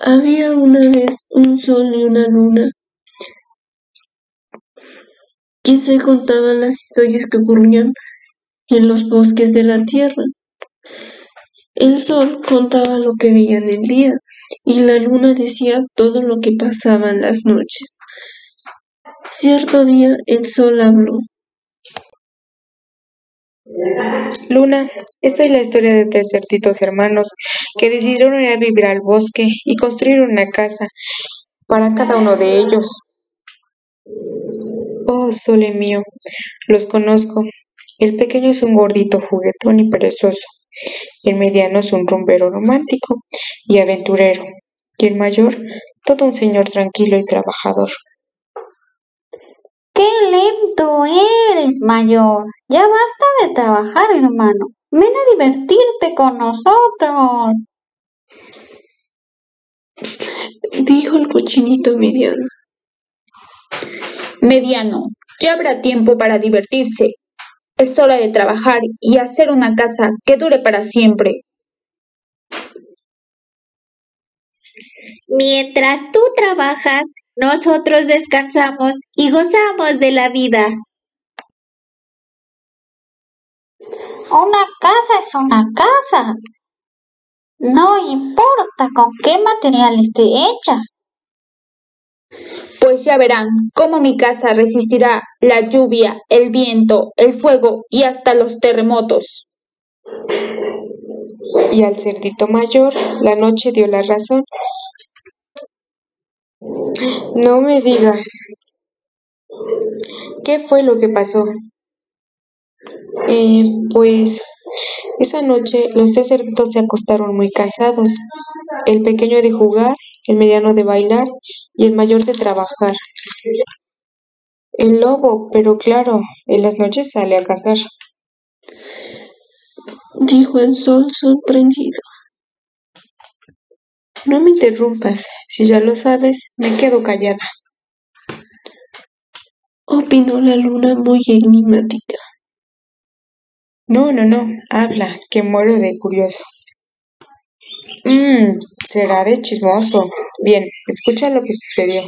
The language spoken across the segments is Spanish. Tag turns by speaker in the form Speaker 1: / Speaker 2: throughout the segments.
Speaker 1: Había una vez un sol y una luna que se contaban las historias que ocurrían en los bosques de la tierra. El sol contaba lo que veía en el día y la luna decía todo lo que pasaba en las noches. Cierto día el sol habló.
Speaker 2: Luna, esta es la historia de tres cerditos hermanos que decidieron ir a vivir al bosque y construir una casa para cada uno de ellos. Oh, sole mío, los conozco. El pequeño es un gordito juguetón y perezoso. El mediano es un rumbero romántico y aventurero. Y el mayor, todo un señor tranquilo y trabajador.
Speaker 3: ¡Qué lento eres, mayor! Ya basta de trabajar, hermano. Ven a divertirte con nosotros.
Speaker 1: Dijo el cochinito mediano.
Speaker 4: Mediano, ya habrá tiempo para divertirse. Es hora de trabajar y hacer una casa que dure para siempre.
Speaker 5: Mientras tú trabajas, nosotros descansamos y gozamos de la vida.
Speaker 3: Una casa es una casa. No importa con qué material esté hecha.
Speaker 4: Pues ya verán cómo mi casa resistirá la lluvia, el viento, el fuego y hasta los terremotos.
Speaker 2: Y al cerdito mayor, la noche dio la razón. No me digas. ¿Qué fue lo que pasó? Eh, pues esa noche los tres cerditos se acostaron muy cansados. El pequeño de jugar, el mediano de bailar y el mayor de trabajar. El lobo, pero claro, en las noches sale a cazar.
Speaker 1: Dijo el sol sorprendido.
Speaker 2: No me interrumpas, si ya lo sabes, me quedo callada.
Speaker 1: Opinó la luna muy enigmática.
Speaker 2: No, no, no, habla, que muero de curioso. Mmm, será de chismoso. Bien, escucha lo que sucedió.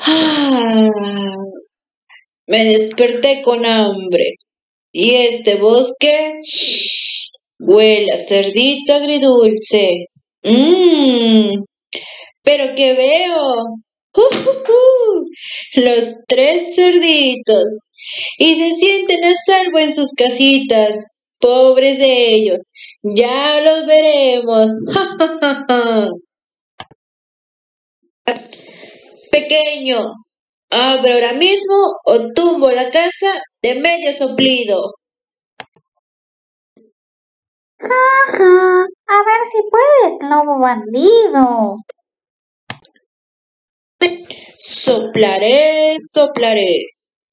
Speaker 6: Ah, me desperté con hambre. Y este bosque huele a cerdito agridulce. Mmm, pero ¿qué veo? ¡Uh, uh, uh! Los tres cerditos y se sienten a salvo en sus casitas. Pobres de ellos, ya los veremos. Pequeño, abre ahora mismo o tumbo la casa de medio soplido.
Speaker 3: Si puedes, lobo bandido.
Speaker 6: Soplaré, soplaré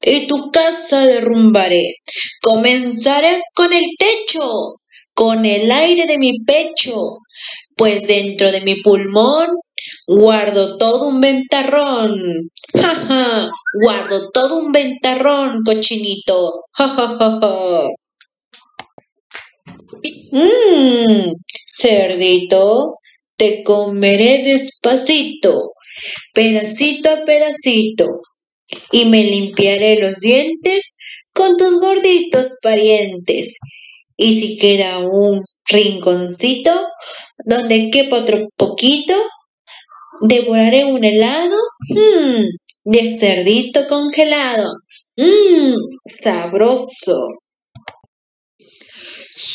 Speaker 6: y tu casa derrumbaré. Comenzaré con el techo, con el aire de mi pecho, pues dentro de mi pulmón guardo todo un ventarrón. Ja, ja, guardo todo un ventarrón, cochinito. Ja, ja, ja, ja. Mmm, cerdito, te comeré despacito, pedacito a pedacito y me limpiaré los dientes con tus gorditos parientes. Y si queda un rinconcito donde quepa otro poquito, devoraré un helado mmm, de cerdito congelado. Mmm, sabroso.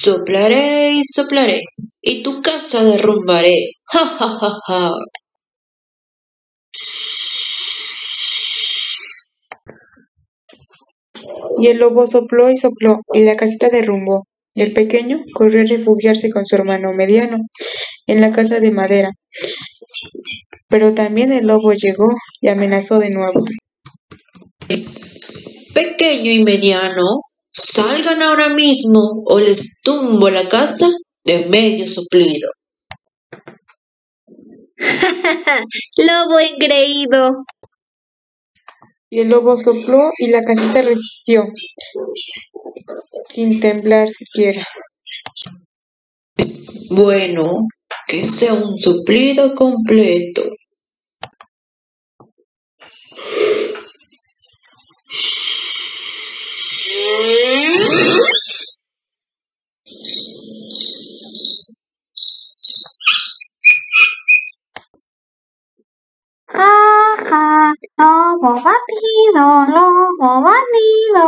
Speaker 6: Soplaré y soplaré, y tu casa derrumbaré. Ja, ja, ja, ja.
Speaker 2: Y el lobo sopló y sopló, y la casita derrumbó. Y el pequeño corrió a refugiarse con su hermano mediano en la casa de madera. Pero también el lobo llegó y amenazó de nuevo.
Speaker 6: Pequeño y mediano, salgan ahora mismo o les tumbo la casa de medio soplido.
Speaker 5: Lobo engreído.
Speaker 2: Y el lobo sopló y la casita resistió, sin temblar siquiera.
Speaker 6: Bueno, que sea un suplido completo.
Speaker 3: Ja, ja, lobo batido, lobo batido.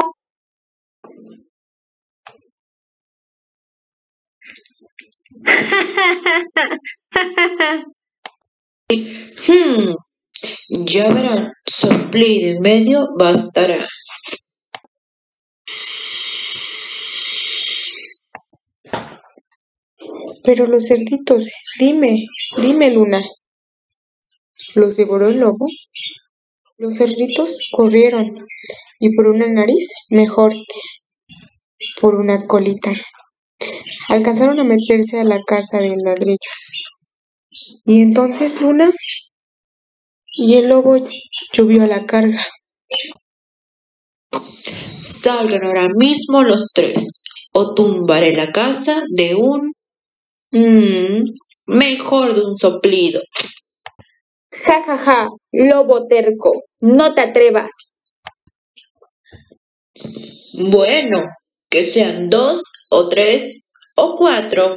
Speaker 6: Hmm, ya verán, y medio bastará.
Speaker 2: Pero los cerditos, dime, dime, Luna. ¿Los devoró el lobo? Los cerditos corrieron, y por una nariz, mejor, por una colita, alcanzaron a meterse a la casa de ladrillos. Y entonces, Luna, y el lobo llovió a la carga.
Speaker 6: Salgan ahora mismo los tres, o tumbaré la casa de un... mm, mejor de un soplido.
Speaker 4: Ja, ja, ja, lobo terco, no te atrevas.
Speaker 6: Bueno, que sean dos o tres o cuatro.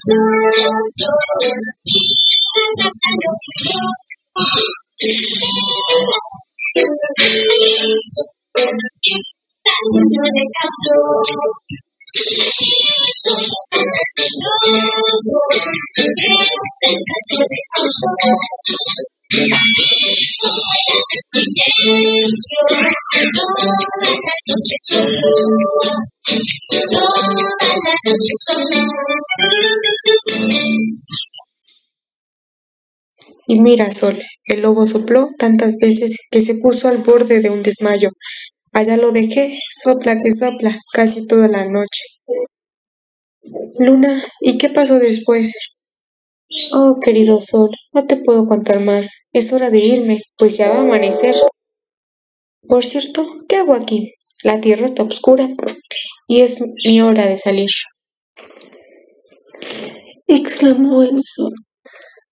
Speaker 5: se soltó, y
Speaker 2: mira, Sol, el lobo sopló tantas veces que se puso al borde de un desmayo. Allá lo dejé, sopla que sopla, casi toda la noche. Luna, ¿y qué pasó después? Oh, querido Sol, no te puedo contar más. Es hora de irme, pues ya va a amanecer. Por cierto, ¿qué hago aquí? La tierra está oscura y es mi hora de salir.
Speaker 1: exclamó el sol,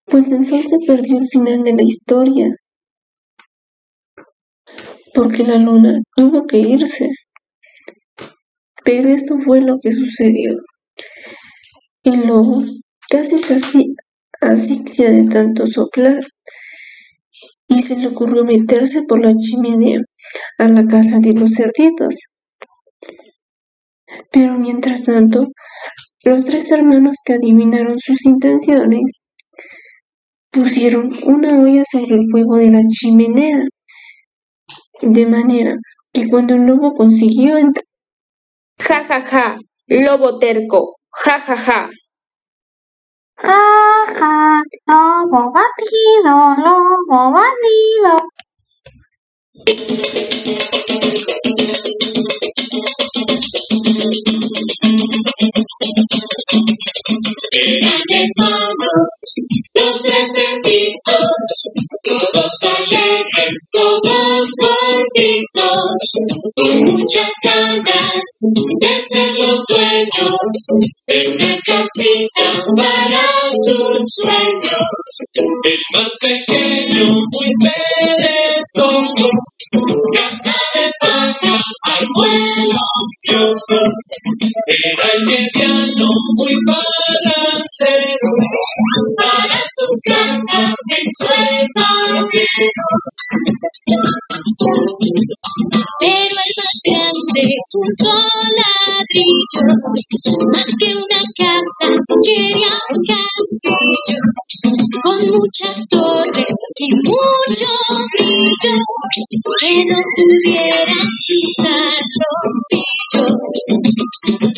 Speaker 1: pues el sol se perdió al final de la historia, porque la luna tuvo que irse. Pero esto fue lo que sucedió. El lobo casi se asfi- asfixia de tanto soplar y se le ocurrió meterse por la chimenea a la casa de los cerditos. Pero mientras tanto, los tres hermanos que adivinaron sus intenciones pusieron una olla sobre el fuego de la chimenea, de manera que cuando el lobo consiguió entrar,
Speaker 4: Ja, ja, ja, lobo terco, ja, ja, ja.
Speaker 3: Ja, ja, lobo batido, lobo batido.
Speaker 7: Eran hermanos, los tres cerditos, todos alegres, todos gorditos, con muchas ganas de ser los dueños de una casita para sus sueños. El más pequeño, muy perezoso, casa de paja, abuelo ocioso. Era el mediano, muy balancero, para su casa el barbero. Pero el más grande juntó ladrillos, más que una casa, quería un castillo, con muchas torres y mucho brillo, que no pudiera pisar los pillos.